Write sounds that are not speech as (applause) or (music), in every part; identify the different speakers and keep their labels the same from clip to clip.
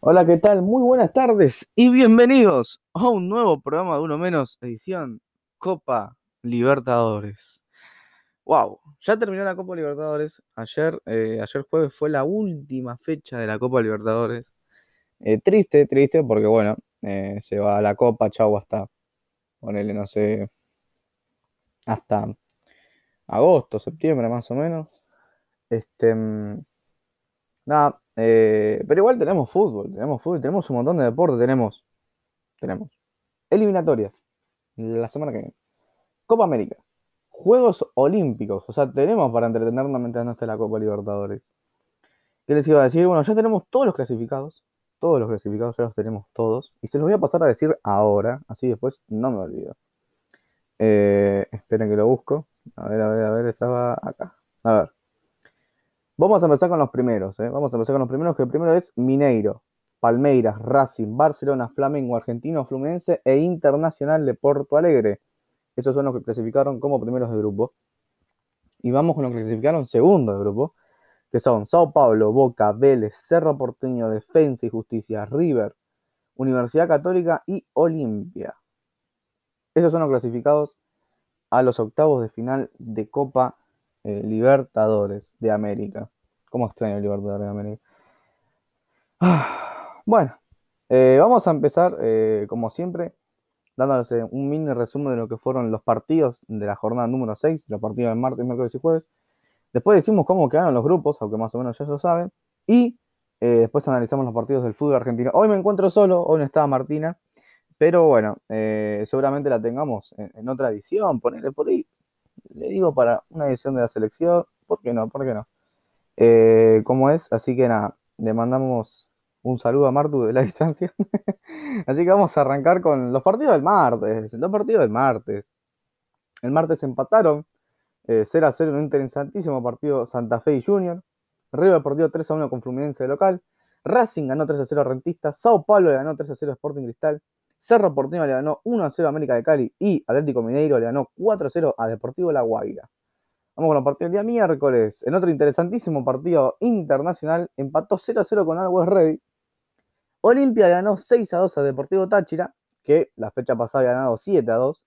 Speaker 1: Hola, ¿qué tal? Muy buenas tardes y bienvenidos a un nuevo programa de Uno Menos, edición Copa Libertadores. Wow, ya terminó la Copa Libertadores. Ayer, eh, ayer jueves fue la última fecha de la Copa Libertadores. Eh, triste, triste, porque bueno, eh, se va la Copa, chau, hasta, ponele, no sé, hasta agosto, septiembre más o menos. Este, mm, nada, eh, pero igual tenemos fútbol, tenemos fútbol, tenemos un montón de deportes, tenemos, tenemos eliminatorias la semana que viene, Copa América, Juegos Olímpicos, o sea, tenemos para entretenernos mientras no esté la Copa Libertadores. ¿Qué les iba a decir? Bueno, ya tenemos todos los clasificados, todos los clasificados ya los tenemos todos, y se los voy a pasar a decir ahora, así después no me olvido. Eh, esperen que lo busco. A ver, a ver, a ver, estaba acá. Vamos a empezar con los primeros, ¿eh? Vamos a empezar con los primeros, que el primero es Mineiro, Palmeiras, Racing, Barcelona, Flamengo, Argentino, Fluminense e Internacional de Porto Alegre. Esos son los que clasificaron como primeros de grupo. Y vamos con los que clasificaron segundo de grupo, que son Sao Paulo, Boca, Vélez, Cerro Porteño, Defensa y Justicia, River, Universidad Católica y Olimpia. Esos son los clasificados a los octavos de final de Copa eh, Libertadores de América. ¿Cómo extraño el Libertadores de América? Ah, bueno, eh, vamos a empezar, eh, como siempre, dándoles un mini resumen de lo que fueron los partidos de la jornada número 6, los partidos del martes, miércoles y jueves. Después decimos cómo quedaron los grupos, aunque más o menos ya lo saben. Y después analizamos los partidos del fútbol argentino. Hoy me encuentro solo, hoy no estaba Martina. Pero bueno, seguramente la tengamos en, otra edición, ponerle por ahí le digo para una edición de la selección, ¿por qué no? ¿Por qué no? Eh, ¿Cómo es? Así que nada, le mandamos un saludo a Martu de la (laughs) distancia. Así que vamos a arrancar con los partidos del martes, los partidos del martes. El martes empataron 0 eh, a 0 en un interesantísimo partido Santa Fe y Junior. River perdió 3 a 1 con Fluminense de local. Racing ganó 3 a 0 a Rentista. Sao Paulo ganó 3 a 0 a Sporting Cristal. Cerro Porteño le ganó 1 a 0 a América de Cali y Atlético Mineiro le ganó 4 a 0 a Deportivo La Guaira. Vamos con los partidos del día miércoles. En otro interesantísimo partido internacional, empató 0 a 0 con Always Ready. Olimpia le ganó 6 a 2 a Deportivo Táchira, que la fecha pasada había ganado 7 a 2.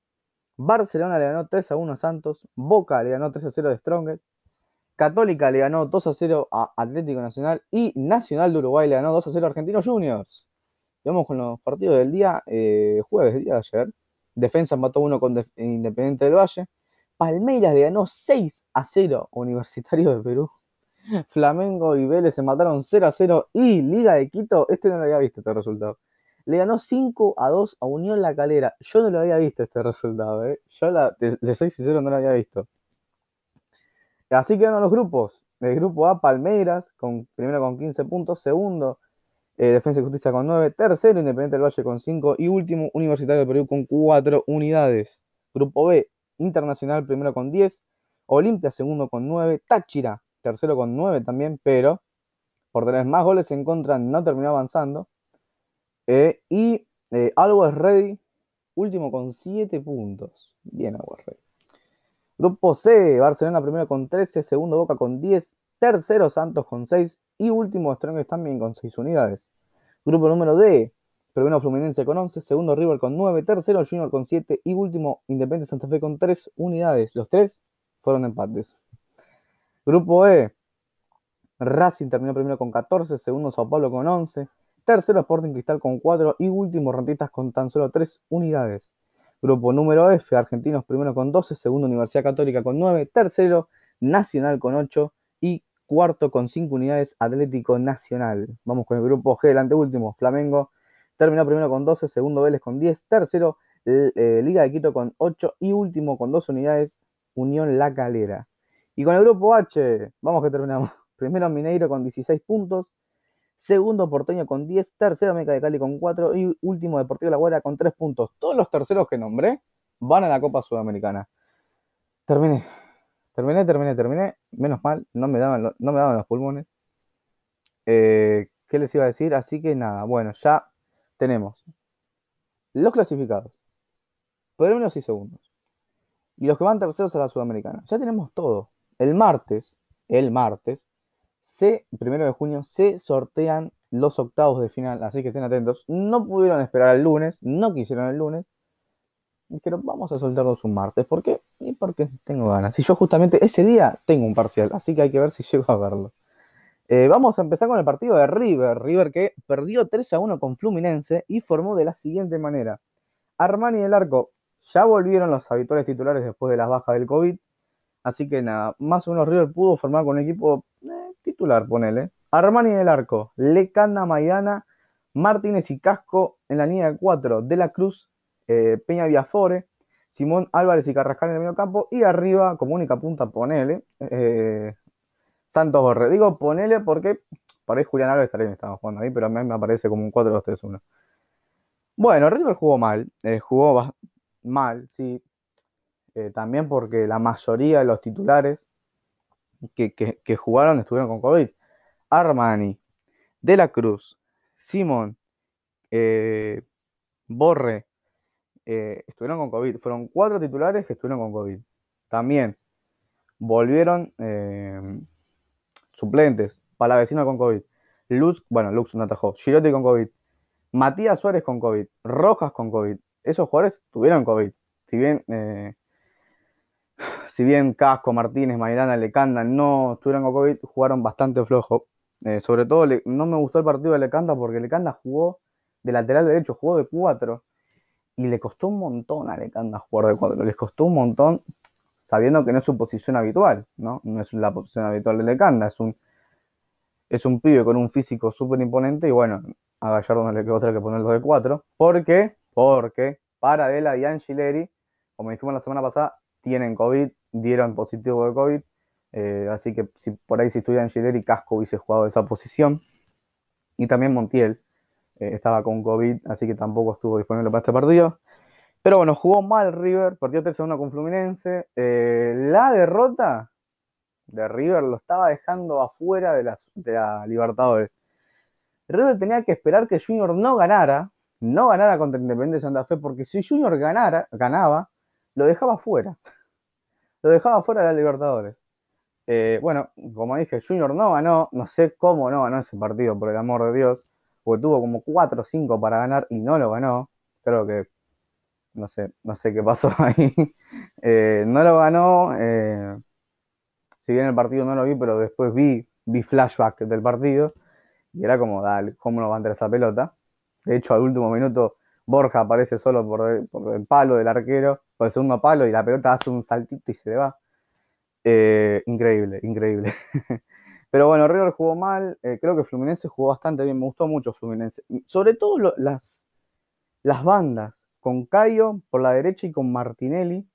Speaker 1: Barcelona le ganó 3 a 1 a Santos. Boca le ganó 3 a 0 a Strongest. Católica le ganó 2 a 0 a Atlético Nacional. Y Nacional de Uruguay le ganó 2 a 0 a Argentinos Juniors. Vamos con los partidos del día, eh, jueves, día de ayer. Defensa empató uno con Independiente del Valle. Palmeiras le ganó 6 a 0 a Universitario de Perú. (laughs) Flamengo y Vélez se mataron 0 a 0. Y Liga de Quito, este no lo había visto este resultado. Le ganó 5 a 2 a Unión La Calera. Yo no lo había visto este resultado, ¿eh? Yo la, le soy sincero, no lo había visto. Así quedan los grupos. El grupo A, Palmeiras, con, primero con 15 puntos. Segundo, eh, Defensa y Justicia con 9, tercero Independiente del Valle con 5 y último Universitario de Perú con 4 unidades. Grupo B, Internacional primero con 10, Olimpia segundo con 9, Táchira tercero con 9 también, pero por tener más goles en contra no terminó avanzando. Eh, y eh, Always Ready último con 7 puntos. Bien Always Ready. Grupo C, Barcelona primero con 13, segundo Boca con 10, Tercero Santos con 6 y último Strongest también con 6 unidades. Grupo número D, primero Fluminense con 11, segundo River con 9, tercero Junior con 7 y último Independiente Santa Fe con 3 unidades. Los tres fueron empates. Grupo E, Racing terminó primero con 14, segundo Sao Paulo con 11, tercero Sporting Cristal con 4 y último Rentistas con tan solo 3 unidades. Grupo número F, Argentinos primero con 12, segundo Universidad Católica con 9, tercero Nacional con 8 y cuarto con 5 unidades Atlético Nacional. Vamos con el grupo G, el anteúltimo, Flamengo. Terminó primero con 12, segundo Vélez con 10, tercero eh, Liga de Quito con 8 y último con 2 unidades Unión La Calera. Y con el grupo H, vamos que terminamos. (laughs) Primero Mineiro con 16 puntos, segundo Porteño con 10, tercero América de Cali con 4 y último Deportivo La Guardia con 3 puntos. Todos los terceros que nombré van a la Copa Sudamericana. Terminé. Terminé, terminé, terminé. Menos mal, no me daban, no me daban los pulmones. Eh, ¿Qué les iba a decir? Así que nada, bueno, ya tenemos los clasificados, primeros y segundos, y los que van terceros a la Sudamericana. Ya tenemos todo. El martes, el martes, se, primero de junio, se sortean los octavos de final, así que estén atentos. No pudieron esperar el lunes, no quisieron el lunes. Dijeron, vamos a soltarnos un martes. ¿Por qué? Y porque tengo ganas. Y yo justamente ese día tengo un parcial, así que hay que ver si (laughs) llego a verlo. Eh, vamos a empezar con el partido de River. River que perdió 3 a 1 con Fluminense y formó de la siguiente manera. Armani del arco ya volvieron los habituales titulares después de las bajas del COVID. Así que nada, más o menos River pudo formar con un equipo eh, titular, ponele. Armani del arco, Lecanda Maidana, Martínez y Casco en la línea de 4, De la Cruz, eh, Peña Viafore, Simón Álvarez y Carrascal en el medio campo, y arriba, como única punta, ponele, eh, Santos Borre. Digo ponele porque por ahí Julián Álvarez también estaba jugando ahí, pero a mí me aparece como un 4-2-3-1. Bueno, River jugó mal, jugó mal, sí, también porque la mayoría de los titulares que, jugaron estuvieron con COVID. Armani, De la Cruz, Simón, eh, Borre, eh, estuvieron con COVID. Fueron cuatro titulares que estuvieron con COVID. También volvieron eh, suplentes, Palavecino con COVID. Luz, bueno, Lux no atajó. Girotti con COVID. Matías Suárez con COVID. Rojas con COVID. Esos jugadores tuvieron COVID. Si bien si bien Casco, Martínez, Maidana, Lecanda no estuvieron con COVID, jugaron bastante flojo. Eh, sobre todo, no me gustó el partido de Lecanda porque Lecanda jugó de lateral derecho, jugó de cuatro. Y le costó un montón a Lecanda jugar de cuatro. Les costó un montón sabiendo que no es su posición habitual, ¿no? No es la posición habitual de Lecanda. Es un, es un pibe con un físico súper imponente y bueno, a Gallardo no le quedó otra que ponerlo de cuatro. ¿Por qué? Porque Paradela y Angileri, como dijimos la semana pasada, tienen COVID, dieron positivo de COVID. Eh, así que si por ahí si estuviera y Casco hubiese jugado esa posición. Y también Montiel eh, estaba con COVID, así que tampoco estuvo disponible para este partido. Pero bueno, jugó mal River, perdió 3-1 con Fluminense. Eh, la derrota de River lo estaba dejando afuera de la, de la Libertadores. River tenía que esperar que Junior no ganara, no ganara contra Independiente de Santa Fe, porque si Junior ganara, ganaba, lo dejaba fuera. Lo dejaba fuera de la Libertadores. Eh, bueno, como dije, Junior no ganó, no sé cómo no ganó ese partido, por el amor de Dios, porque tuvo como 4 o 5 para ganar y no lo ganó. Creo que, no sé, no sé qué pasó (laughs) ahí. Eh, no lo ganó, eh, si bien el partido no lo vi, pero después vi, vi flashback del partido y era como, dale, ¿cómo no va a entrar esa pelota? De hecho, al último minuto Borja aparece solo por el, palo del arquero, por el segundo palo, y la pelota hace un saltito y se le va. Eh, increíble, increíble. (laughs) Pero bueno, River jugó mal, eh, creo que Fluminense jugó bastante bien, me gustó mucho Fluminense. Sobre todo las, las bandas, con Cayo por la derecha y con Martinelli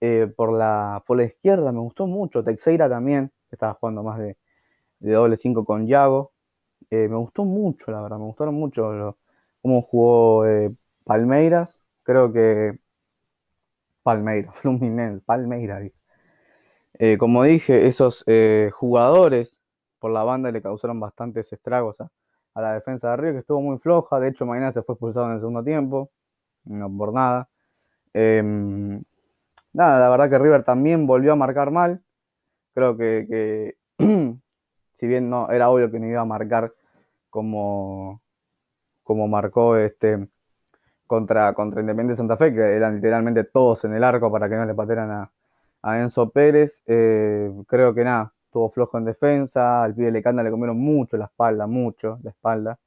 Speaker 1: eh, por, la, por la izquierda, me gustó mucho. Teixeira también, que estaba jugando más de, doble 5 con Yago. me gustó mucho, la verdad, me gustaron mucho cómo jugó Palmeiras. Creo que Palmeiras, (laughs) Fluminense, Palmeiras. Eh, como dije, esos eh, jugadores por la banda le causaron bastantes estragos a, la defensa de Río, que estuvo muy floja. De hecho, mañana se fue expulsado en el segundo tiempo, no por nada. Em, nada, la verdad que River también volvió a marcar mal. Creo que, (clears throat) si bien no era obvio que no iba a marcar como, como marcó este contra, contra Independiente Santa Fe, que eran literalmente todos en el arco para que no le patearan a, a Enzo Pérez. Eh, creo que nada, estuvo flojo en defensa. Al pibe Lecanda le comieron mucho la espalda, mucho la espalda.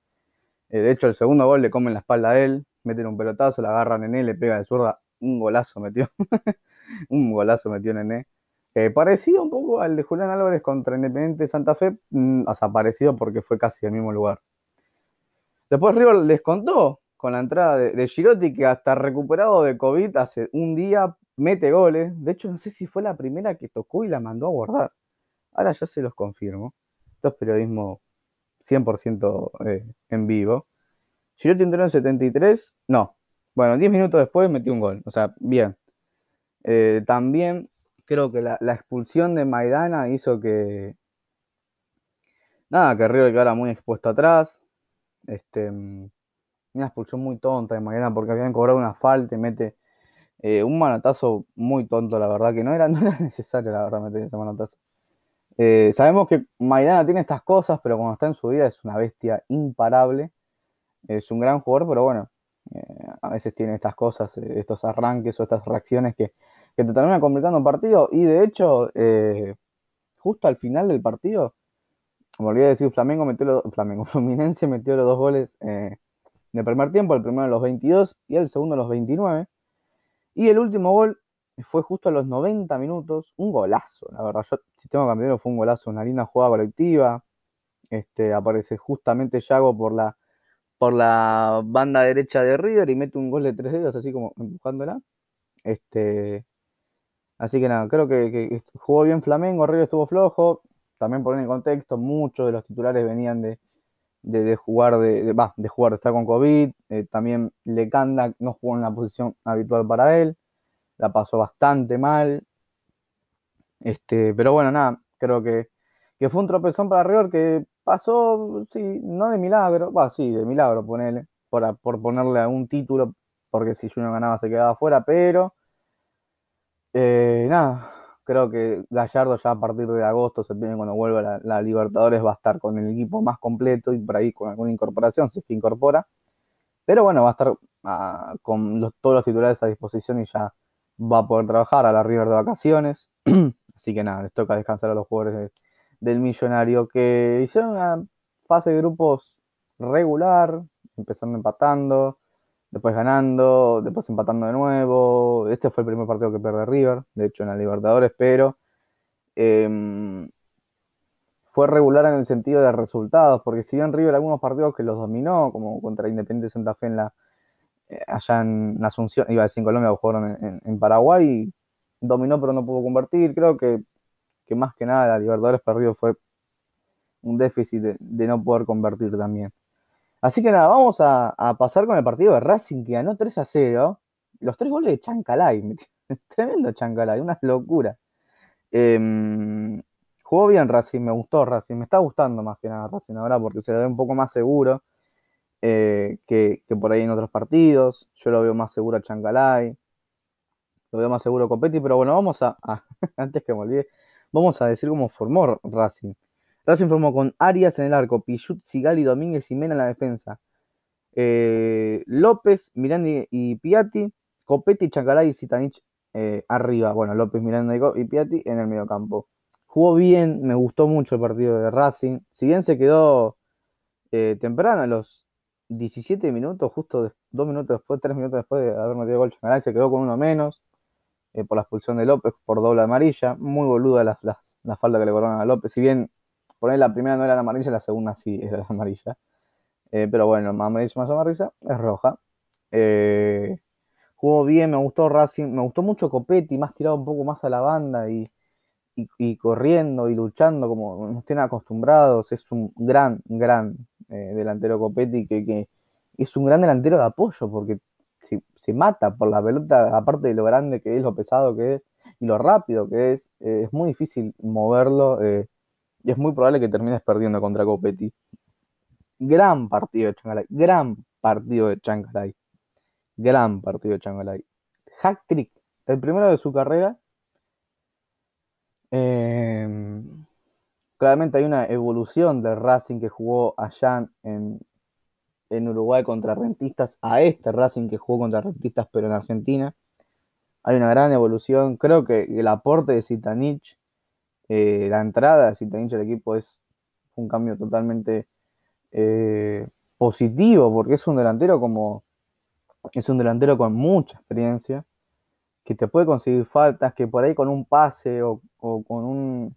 Speaker 1: Eh, de hecho, el segundo gol le comen la espalda a él. Meten un pelotazo, la agarran en él, le pega de zurda. Un golazo metió. (laughs) un golazo metió Nené. Eh, parecido un poco al de Julián Álvarez contra Independiente Santa Fe, mm, o sea, parecido porque fue casi el mismo lugar. Después River les contó con la entrada de, de que hasta recuperado de COVID hace un día mete goles. De hecho, no sé si fue la primera que tocó y la mandó a guardar. Ahora ya se los confirmo. Esto es periodismo 100% eh, en vivo. Girotti entró en 73. No. Bueno, 10 minutos después metió un gol. O sea, bien. Eh, también creo que la, expulsión de Maidana hizo que. Nada, que River quedara muy expuesto atrás. Este, mm, una expulsión muy tonta de Maidana porque habían cobrado una falta y mete eh, un manotazo muy tonto, la verdad, que no era, (laughs) no era necesario, la verdad, meter ese manotazo. Eh, sabemos que Maidana tiene estas cosas, pero cuando está en su vida es una bestia imparable. Es un gran jugador, pero bueno, eh, a veces tiene estas cosas, estos arranques o estas reacciones que, te terminan complicando un partido. Y de hecho, justo al final del partido, me olvidé de decir, Flamengo metió los, Flamengo, (laughs) Fluminense metió los dos goles en el primer tiempo, el primero a los 22 y el segundo a los 29. Y el último gol fue justo a los 90 minutos, un golazo, la verdad. Yo, si tengo campeonato, fue un golazo, una linda jugada colectiva. Este, aparece justamente Yago por la, por la banda derecha de River y mete un gol de tres dedos, así como empujándola. Este, así que nada, creo que, jugó bien Flamengo, River estuvo flojo. También por el contexto, muchos de los titulares venían de, de, jugar de, de, jugar de estar con COVID. Eh, también Lecanda no jugó en la posición habitual para él la pasó bastante mal. Este, pero bueno, nada, creo que, fue un tropezón para River que pasó, sí, no de milagro, va, sí, de milagro, ponele, por, por ponerle algún título, porque si Junior ganaba se quedaba fuera, pero eh, nada, creo que Gallardo ya a partir de agosto, septiembre, cuando vuelva la, Libertadores, va a estar con el equipo más completo y por ahí con alguna incorporación, si es que incorpora. Pero bueno, va a estar ah, con todos los titulares a disposición y ya va a poder trabajar a la River de vacaciones. (clears throat) Así que nada, les toca descansar a los jugadores del Millonario que hicieron una fase de grupos regular, empezando empatando, después ganando, después empatando de nuevo. Este fue el primer partido que pierde River, de hecho en la Libertadores, pero em, fue regular en el sentido de resultados, porque si bien River algunos partidos que los dominó, como contra Independiente Santa Fe en la eh, allá en Asunción, iba a decir en Colombia, jugaron en, Paraguay, dominó pero no pudo convertir. Creo que, más que nada la Libertadores perdido fue un déficit de, no poder convertir también. Así que nada, vamos a, pasar con el partido de Racing que ganó 3 a 0. Los tres goles de Chancalay, (laughs) tremendo Chancalay, una locura. Em, jugó bien Racing, me gustó Racing, me está gustando más que nada Racing ahora porque se le ve un poco más seguro. Eh, que, por ahí en otros partidos. Yo lo veo más seguro a Chancalay, lo veo más seguro a Copetti, pero bueno, vamos a, (laughs) antes que me olvide, vamos a decir cómo formó Racing. Racing formó con Arias en el arco, Pichut, Sigali, Domínguez y Mena en la defensa. Eh, López, Miranda y Piatti, Copetti, Chancalay y Zitanich eh, arriba. Bueno, López, Miranda y Piatti en el medio campo. Jugó bien, me gustó mucho el partido de Racing. Si bien se quedó temprano, a los 17 minutos, justo dos minutos después, tres minutos después de haber metido gol Changalay, se quedó con uno menos eh, por la expulsión de López por doble amarilla. Muy boluda la, falta que le cobraron a López. Si bien poner la primera no era la amarilla, la segunda sí era la amarilla. Eh, pero bueno, más amarilla más amarilla es roja. Eh, jugó bien, me gustó Racing, me gustó mucho Copetti, más tirado un poco más a la banda y, corriendo y luchando como nos tienen acostumbrados. Es un gran, gran eh, delantero Copetti, que, es un gran delantero de apoyo, porque se, mata por la pelota, aparte de lo grande que es, lo pesado que es y lo rápido que es, eh, es muy difícil moverlo y es muy probable que termines perdiendo contra Copetti. Gran partido de Changalay, gran partido de Changalay, gran partido de Changalay. Hack trick, el primero de su carrera. Eh, claramente hay una evolución del Racing que jugó allá en, Uruguay contra Rentistas a este Racing que jugó contra Rentistas pero en Argentina. Hay una gran evolución. Creo que el aporte de Zitanich, eh, la entrada de Zitanich al equipo es un cambio totalmente eh, positivo porque es un delantero como es un delantero con mucha experiencia que te puede conseguir faltas que por ahí con un pase o con un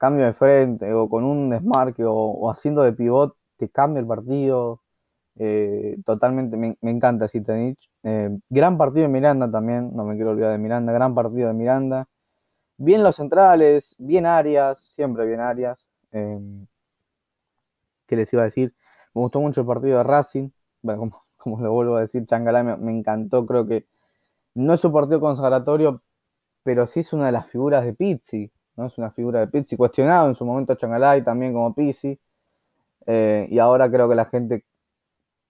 Speaker 1: cambio de frente o con un desmarque o, haciendo de pivot te cambia el partido. Eh, totalmente, me, encanta Zitanich. Eh, gran partido de Miranda también, no me quiero olvidar de Miranda, gran partido de Miranda. Bien los centrales, bien Arias, siempre bien Arias. Eh, ¿Qué les iba a decir? Me gustó mucho el partido de Racing. Bueno, como, (laughs) lo vuelvo a decir, Changalá me, encantó. Creo que no es un partido consagratorio, pero sí es una de las figuras de Pizzi. Es una figura de Pizzi, cuestionado en su momento Changalay también como Pizzi, eh, y ahora creo que la gente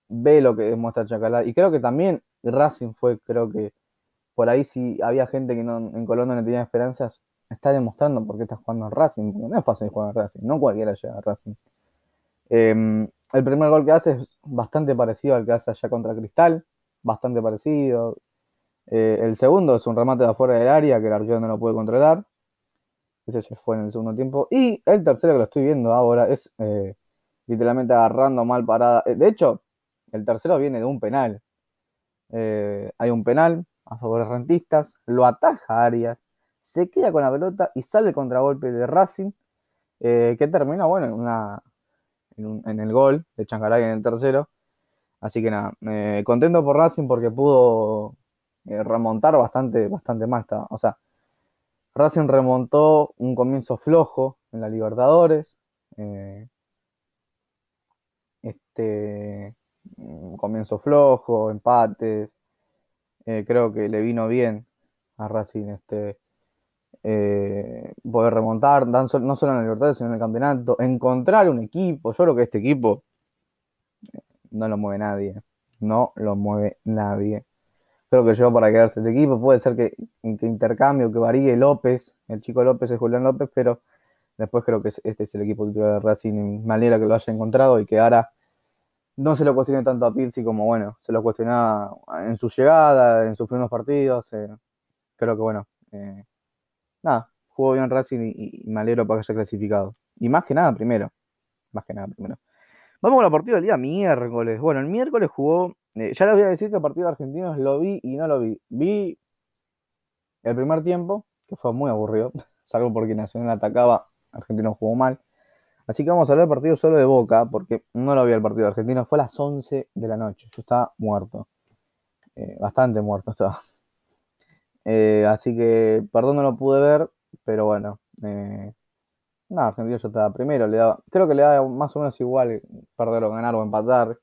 Speaker 1: ve lo que demuestra Changalay, y creo que también Racing fue, creo que por ahí si había gente que no, en Colombia no tenía esperanzas, está demostrando por qué está jugando en Racing, no es fácil jugar en Racing, no cualquiera llega a Racing. Em, el primer gol que hace es bastante parecido al que hace allá contra Cristal, bastante parecido. Eh, el segundo es un remate de afuera del área que el arquero no lo puede controlar. Ese fue en el segundo tiempo. Y el tercero que lo estoy viendo ahora es eh, literalmente agarrando mal parada. Eh, de hecho, el tercero viene de un penal. hay un penal a favor de Rentistas, lo ataja Arias, se queda con la pelota y sale el contragolpe de Racing, que termina, bueno, en una, en, el gol de Chancaray en el tercero. Así que nada, contento por Racing porque pudo eh, remontar bastante, bastante más. O sea, Racing remontó un comienzo flojo en la Libertadores. Eh, este comienzo flojo, empates. Eh, creo que le vino bien a Racing este eh, poder remontar, no solo en la Libertad, sino en el campeonato, encontrar un equipo. Yo creo que este equipo eh, no lo mueve nadie, no lo mueve nadie. Creo que llegó para quedarse este equipo. Puede ser que, que intercambio, que varíe López, el chico López es Julián López, pero después creo que este es el equipo titular de Racing. Me alegra que lo haya encontrado y que ahora no se lo cuestione tanto a Pirsi como, bueno, se lo cuestionaba en su llegada, en sus primeros partidos. Eh, creo que, bueno, nada, jugó bien Racing y, me alegro para que haya clasificado. Y más que nada primero. Más que nada primero. Vamos con la partida del día miércoles. Bueno, el miércoles jugó. Eh, ya les voy a decir que el partido de argentinos lo vi y no lo vi. Vi el primer tiempo, que fue muy aburrido, (laughs) salvo porque Nacional atacaba, Argentino jugó mal. Así que vamos a hablar del partido solo de Boca, porque no lo vi el partido de argentino, fue a las 11 de la noche. Yo estaba muerto. Eh, bastante muerto estaba. Eh, así que, perdón, no lo pude ver, pero bueno. Eh, Argentina yo estaba primero. Le daba, creo que le da más o menos igual perder o ganar o empatar.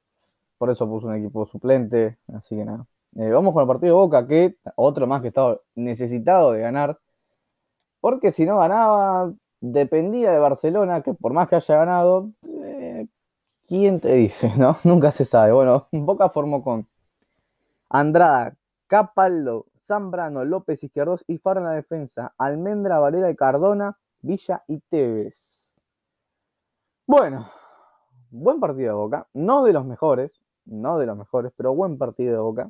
Speaker 1: Por eso puso un equipo suplente. Así que nada. Eh, vamos con el partido de Boca, que otro más que estaba necesitado de ganar. Porque si no ganaba, dependía de Barcelona, que por más que haya ganado, eh, ¿quién te dice? no (laughs) Nunca se sabe. Bueno, (laughs) Boca formó con Andrada, Capaldo, Zambrano, López Izquierdos y Faro en la defensa. Almendra, Varela y Cardona, Villa y Tevez. Bueno, buen partido de Boca. No de los mejores, no de los mejores, pero buen partido de Boca.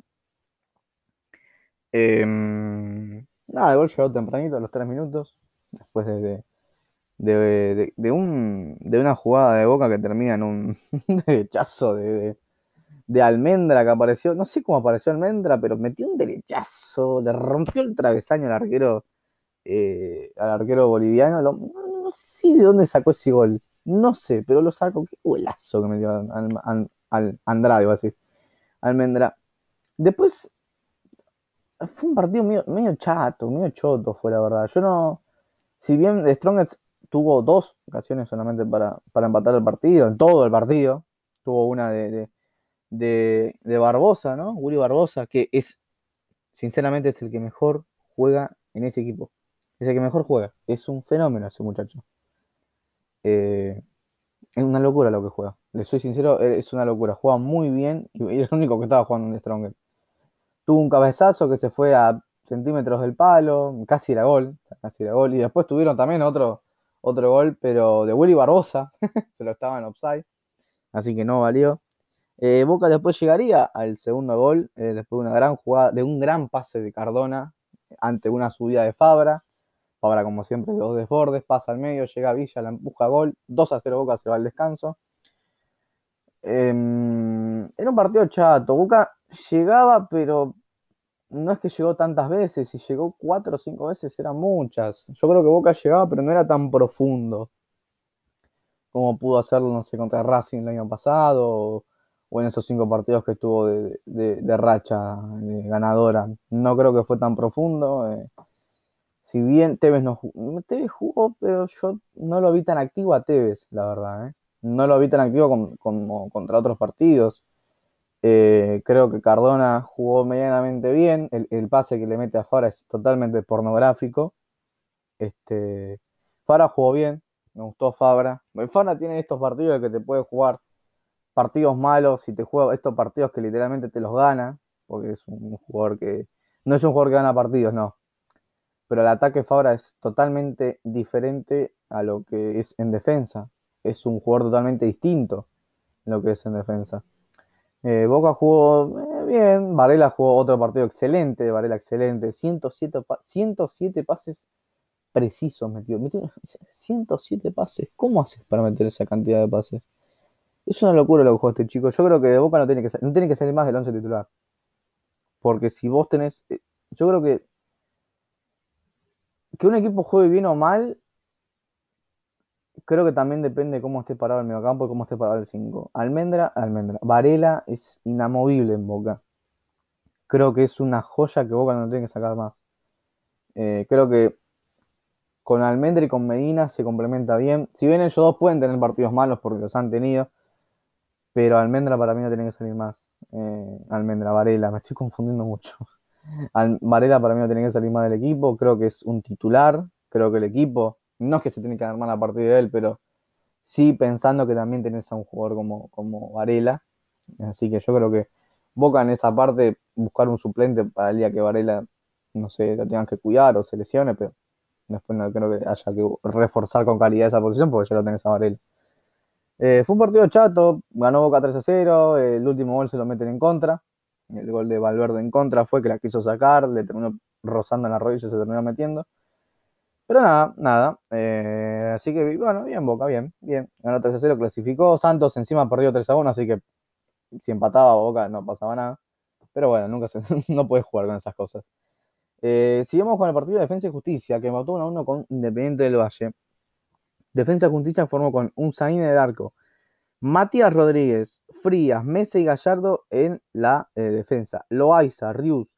Speaker 1: Em, nada, el gol llegó tempranito, a los tres minutos, después de, de, un, de una jugada de Boca que termina en un (laughs) derechazo de, de Almendra que apareció, no sé cómo apareció Almendra, pero metió un derechazo, le rompió el travesaño al arquero, eh, al arquero boliviano. no, sé de dónde sacó ese gol, no sé, pero lo sacó. Qué golazo que metió al, al, Andrade, iba a decir. Almendra. Después fue un partido medio, chato, medio choto, fue la verdad. Yo no. Si bien Strongest tuvo dos ocasiones solamente para, para empatar el partido, en todo el partido, tuvo una de de, Barbosa, ¿no? Willy Barbosa, que es, sinceramente, es el que mejor juega en ese equipo. Es el que mejor juega. Es un fenómeno ese muchacho. Eh, es una locura lo que juega. Le soy sincero, es una locura. Juega muy bien y es el único que estaba jugando en Stronger. Tuvo un cabezazo que se fue a centímetros del palo, casi era gol, casi era gol. Y después tuvieron también otro, otro gol, pero de Willy Barbosa, (laughs) pero estaba en offside, así que no valió. Eh, Boca después llegaría al segundo gol, eh, después de una gran jugada, de un gran pase de Cardona ante una subida de Fabra. Fabra, como siempre, dos desbordes, pasa al medio, llega a Villa, la empuja a gol, 2 a 0 Boca se va al descanso. Em, era un partido chato. Boca llegaba, pero no es que llegó tantas veces, si llegó cuatro o cinco veces eran muchas. Yo creo que Boca llegaba, pero no era tan profundo como pudo hacerlo, no sé, contra Racing el año pasado o en esos cinco partidos que estuvo de, racha ganadora. No creo que fue tan profundo. Eh. si bien Tevez no jugó, Tevez jugó, pero yo no lo vi tan activo a Tevez, la verdad. Eh. No lo vi tan activo como contra otros partidos. Eh, creo que Cardona jugó medianamente bien. El, pase que le mete a Fara es totalmente pornográfico. Este, Fara jugó bien. Me gustó Fabra. Fara tiene estos partidos que te puede jugar partidos malos y te juega estos partidos que literalmente te los gana, porque es un jugador que no es un jugador que gana partidos, no. pero el ataque Fabra es totalmente diferente a lo que es en defensa. Es un jugador totalmente distinto en lo que es en defensa. Eh, Boca jugó eh, bien, Varela jugó otro partido excelente, Varela excelente, 107, 107 pases precisos metió. metió (laughs) 107 pases, ¿cómo haces para meter esa cantidad de pases? Es una locura lo que juega este chico. Yo creo que Boca no tiene que, no tiene que salir más del 11 titular. Porque si vos tenés. Eh, yo creo que. Que un equipo juegue bien o mal. Creo que también depende de cómo esté parado el mediocampo y cómo esté parado el 5. Almendra, Almendra. Varela es inamovible en Boca. Creo que es una joya que Boca no tiene que sacar más. Eh, creo que con Almendra y con Medina se complementa bien. Si bien ellos dos pueden tener partidos malos porque los han tenido, pero Almendra para mí no tiene que salir más. Eh, Almendra, Varela, me estoy confundiendo mucho. (laughs) Varela para mí no tiene que salir más del equipo, creo que es un titular, creo que el equipo, no es que se tiene que armar a partir de él, pero sí pensando que también tenés a un jugador como, como Varela, así que yo creo que Boca en esa parte buscar un suplente para el día que Varela, no sé, lo tengan que cuidar o se lesione, pero después no creo que haya que reforzar con calidad esa posición porque ya lo tenés a Varela. Eh, fue un partido chato, ganó Boca 3 a 0, el último gol se lo meten en contra, el gol de Valverde en contra fue que la quiso sacar, le terminó rozando en la rodilla y se terminó metiendo. Pero nada, nada. Eh, así que bueno, bien Boca, bien, bien. Ganó 3 a 0, clasificó. Santos encima perdió 3 a 1, así que si empataba Boca no pasaba nada. Pero bueno, nunca se, (laughs) no puedes jugar con esas cosas. Eh, sigamos con el partido de Defensa y Justicia, que mató 1 a 1 con Independiente del Valle. Defensa y Justicia formó con un del arco, Matías Rodríguez, Frías, Mesa y Gallardo en la eh, defensa. Loaiza, Rius,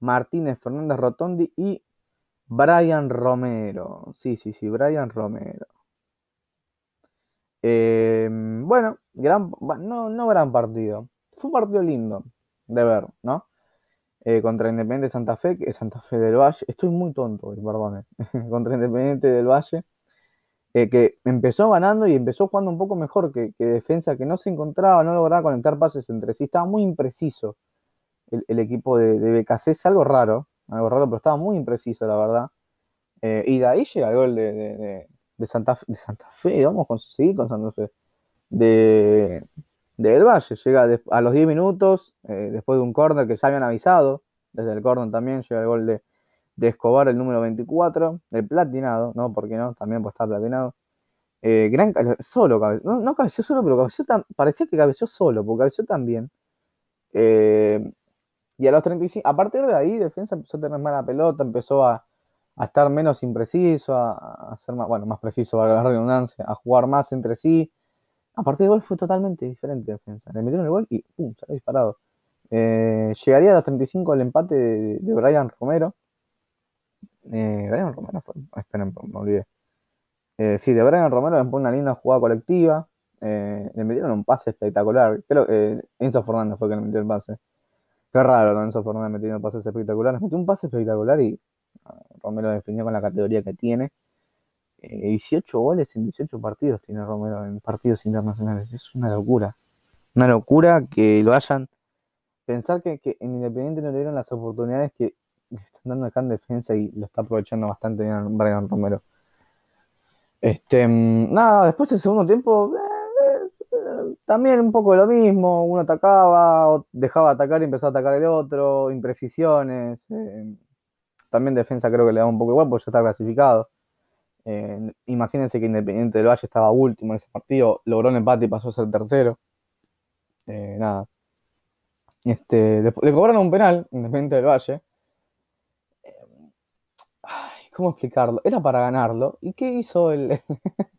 Speaker 1: Martínez, Fernández Rotondi y Brian Romero. Sí, sí, sí, Brian Romero. Em, bueno, gran, no, no gran partido. Fue un partido lindo de ver, ¿no? Eh, contra Independiente Santa Fe, que es Santa Fe del Valle. Estoy muy tonto, perdón. (laughs) contra Independiente del Valle. Eh, que empezó ganando y empezó jugando un poco mejor que, defensa, que no se encontraba, no lograba conectar pases entre sí. Estaba muy impreciso el, equipo de, de es algo raro, algo raro, pero estaba muy impreciso, la verdad. Eh, y de ahí llega el gol de, Santa, Fe, de Santa Fe, vamos a seguir con Santa Fe. De, Del Valle, llega a los 10 minutos, eh, después de un córner que ya habían avisado, desde el córner también llega el gol de, de Escobar, el número 24, el platinado, ¿no? ¿Por qué no? También pues está platinado. Eh, gran, solo, no, no cabeció solo, pero cabeció tan, parecía que cabeció solo, porque cabeció también. Eh, y a los 35, a partir de ahí, defensa empezó a tener mala pelota, empezó a, estar menos impreciso, a, ser más, bueno, más preciso, valga la redundancia, a jugar más entre sí. A partir del gol fue totalmente diferente defensa. Le metieron el gol y ¡pum! ha disparado. Eh, llegaría a los 35 el empate de, de Brian Romero. Eh, Brian Romero fue. Esperen, me olvidé. Eh, sí, de Brian Romero después una linda jugada colectiva. Eh, le metieron un pase espectacular. Creo que Enzo Fernández fue que le metió el pase. Qué raro, ¿no? Enzo Fernández metiendo pases espectaculares. Metió un pase espectacular y ah, Romero definió con la categoría que tiene. 18 goles en 18 partidos tiene Romero en partidos internacionales. Es una locura. Una locura que lo hayan. Pensar que, en Independiente no le dieron las oportunidades que están dando acá en defensa y lo está aprovechando bastante bien Brian Romero. Este, mm, nada, después del segundo tiempo, eh, eh, también un poco lo mismo, uno atacaba, dejaba de atacar y empezó a atacar el otro, imprecisiones, eh, también defensa creo que le da un poco igual porque ya está clasificado. imagínense que Independiente del Valle estaba último en ese partido, logró un empate y pasó a ser tercero. nada. Este, le cobraron un penal, Independiente del Valle, ¿Cómo explicarlo? Era para ganarlo. ¿Y qué hizo el... (laughs)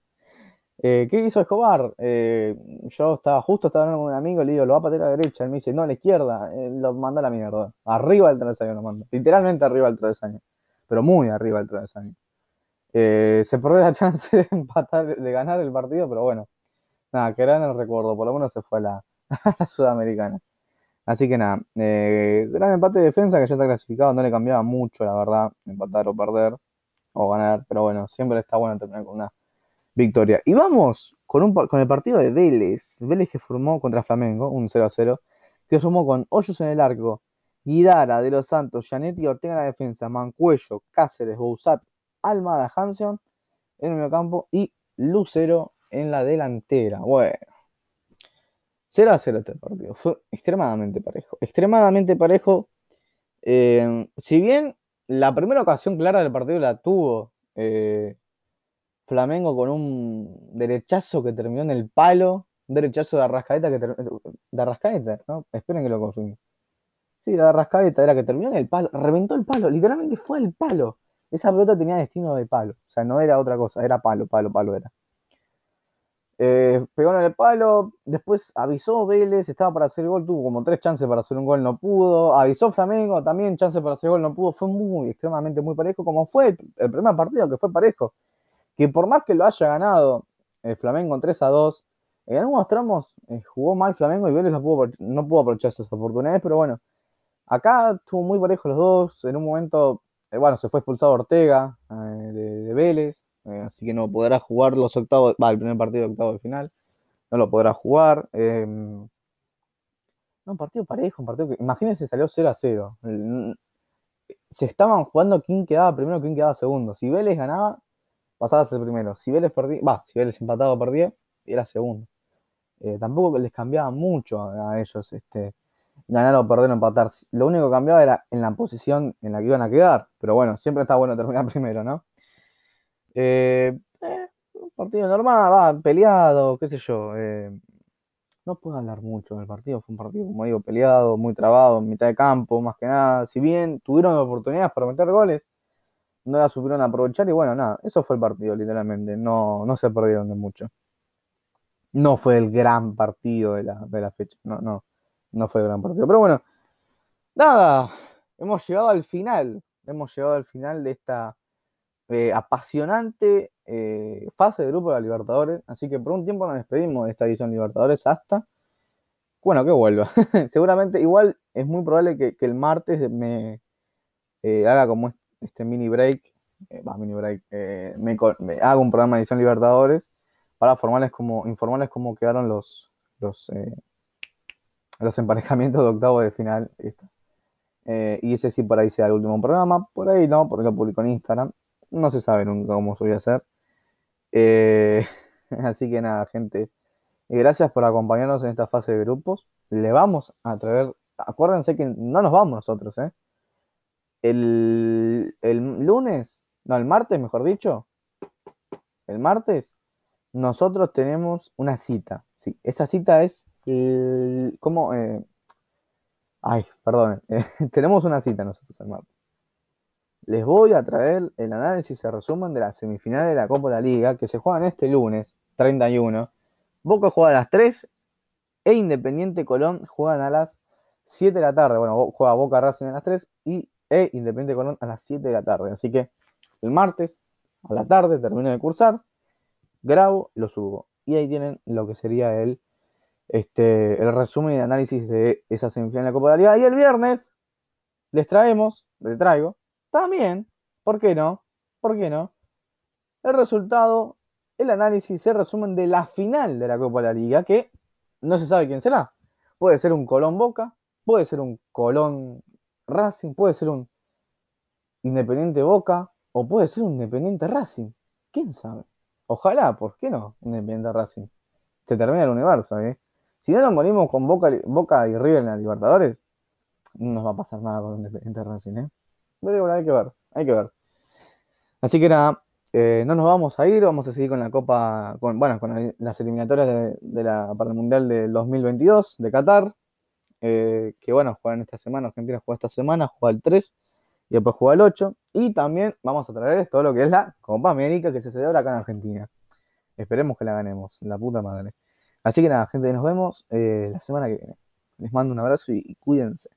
Speaker 1: Eh, ¿Qué hizo Escobar? Eh, yo estaba justo estaba hablando con un amigo, le digo, lo va a patear a la derecha. Él me dice, no, a la izquierda. lo manda a la mierda. Arriba del travesaño lo manda. Literalmente arriba del travesaño. Pero muy arriba del travesaño. Eh, se perdió la (laughs) chance de empatar, de ganar el partido, pero bueno. Nada, que gran el recuerdo. Por lo menos se fue a la, (laughs) a la Sudamericana. Así que nada, gran empate de defensa que ya está clasificado, no le cambiaba mucho, la verdad, empatar o perder o ganar, pero bueno, siempre está bueno terminar con una victoria. Y vamos con, el partido de Vélez, Vélez que formó contra Flamengo, un 0 a 0, que formó con Hoyos en el arco, Guidara, De los Santos, Janetti, Ortega en la defensa, Mancuello, Cáceres, Bouzat, Almada, Hanson en el medio campo y Lucero en la delantera. Bueno, 0 a 0 este partido. Fue extremadamente parejo. Extremadamente parejo. Eh, si bien la primera ocasión clara del partido la tuvo eh, Flamengo con un derechazo que terminó en el palo. Un derechazo de Arrascaeta que terminó. De Arrascaeta, ¿no? Esperen que lo confirme. Sí, de Arrascaeta era que terminó en el palo. Reventó el palo. Literalmente fue el palo. Esa pelota tenía destino de palo. O sea, no era otra cosa. Era palo, palo, palo era. Eh, pegó en el palo, después avisó Vélez, estaba para hacer gol, tuvo como tres chances para hacer un gol, no pudo. Avisó Flamengo, también chances para hacer gol, no pudo. Fue muy, extremadamente muy parejo, como fue el primer partido, que fue parejo. Que por más que lo haya ganado el Flamengo en 3 a 2, en algunos tramos eh, jugó mal Flamengo y Vélez no pudo, aprovechar esas oportunidades, pero bueno, acá estuvo muy parejo los dos. En un momento, eh, bueno, se fue expulsado Ortega de Vélez eh, así que no podrá jugar los octavos, va, el primer partido de octavo de final, no lo podrá jugar. Em, no, un partido parejo, un partido que, imagínense, salió 0 a 0. se estaban jugando quién quedaba primero, quién quedaba segundo. Si Vélez ganaba, pasaba a ser primero. Si Vélez perdía, va, si Vélez empataba o perdía, era segundo. Eh, tampoco les cambiaba mucho a, ellos este, ganar o perder o empatar. Lo único que cambiaba era en la posición en la que iban a quedar. Pero bueno, siempre está bueno terminar (laughs) primero, ¿no? Eh, eh, un partido normal, va, peleado, qué sé yo. Eh, no puedo hablar mucho del partido, fue un partido, como digo, peleado, muy trabado, en mitad de campo, más que nada. Si bien tuvieron oportunidades para meter goles, no las supieron aprovechar y bueno, nada, eso fue el partido, literalmente. No, no se perdieron de mucho. No fue el gran partido de la, de la fecha, no, no, no fue el gran partido. Pero bueno, nada, hemos llegado al final, hemos llegado al final de esta eh, apasionante eh, fase de grupo de la Libertadores. Así que por un tiempo nos despedimos de esta edición Libertadores hasta, bueno, que vuelva. (laughs) Seguramente, igual es muy probable que, el martes me eh, haga como este mini break, va, mini break, me, haga un programa de edición Libertadores para formarles como, informarles cómo quedaron los, los, los emparejamientos de octavo de final. y ese sí por ahí sea el último programa, por ahí no, porque lo publico en Instagram. No se sabe nunca cómo voy a hacer. Eh, (laughs) así que nada, gente. Gracias por acompañarnos en esta fase de grupos. Le vamos a traer. Acuérdense que no nos vamos nosotros, ¿eh? El, lunes, no, el martes, mejor dicho. El martes, nosotros tenemos una cita. Sí, esa cita es. ¿Cómo? Eh, ay, perdón. (laughs) tenemos una cita nosotros el martes les voy a traer el análisis y resumen de las semifinales de la Copa de la Liga que se juegan este lunes 31. Boca juega a las 3 e Independiente Colón juegan a las 7 de la tarde. Bueno, juega Boca Racing a las 3 y e Independiente Colón a las 7 de la tarde. Así que el martes a la tarde termino de cursar, grabo, lo subo. Y ahí tienen lo que sería el, este, el resumen y análisis de esa semifinal de la Copa de la Liga. Y el viernes les traemos, les traigo, también, ¿por qué no? ¿Por qué no? El resultado, el análisis, el resumen de la final de la Copa de la Liga, que no se sabe quién será. Puede ser un Colón Boca, puede ser un Colón Racing, puede ser un Independiente Boca, o puede ser un Independiente Racing. ¿Quién sabe? Ojalá, ¿por qué no? Independiente Racing. Se termina el universo, ¿eh? Si no nos morimos con Boca, y River en la Libertadores, no nos va a pasar nada con Independiente Racing, ¿eh? hay que ver, hay que ver. Así que nada, eh, no nos vamos a ir, vamos a seguir con la Copa, bueno, con las eliminatorias de, la, para el Mundial del 2022 de Qatar, eh, que bueno, juegan esta semana, Argentina juega esta semana, juega el 3 y después juega el 8, y también vamos a traer todo lo que es la Copa América que se celebra acá en Argentina. Esperemos que la ganemos, la puta madre. Así que nada, gente, nos vemos eh, la semana que viene. Les mando un abrazo y cuídense.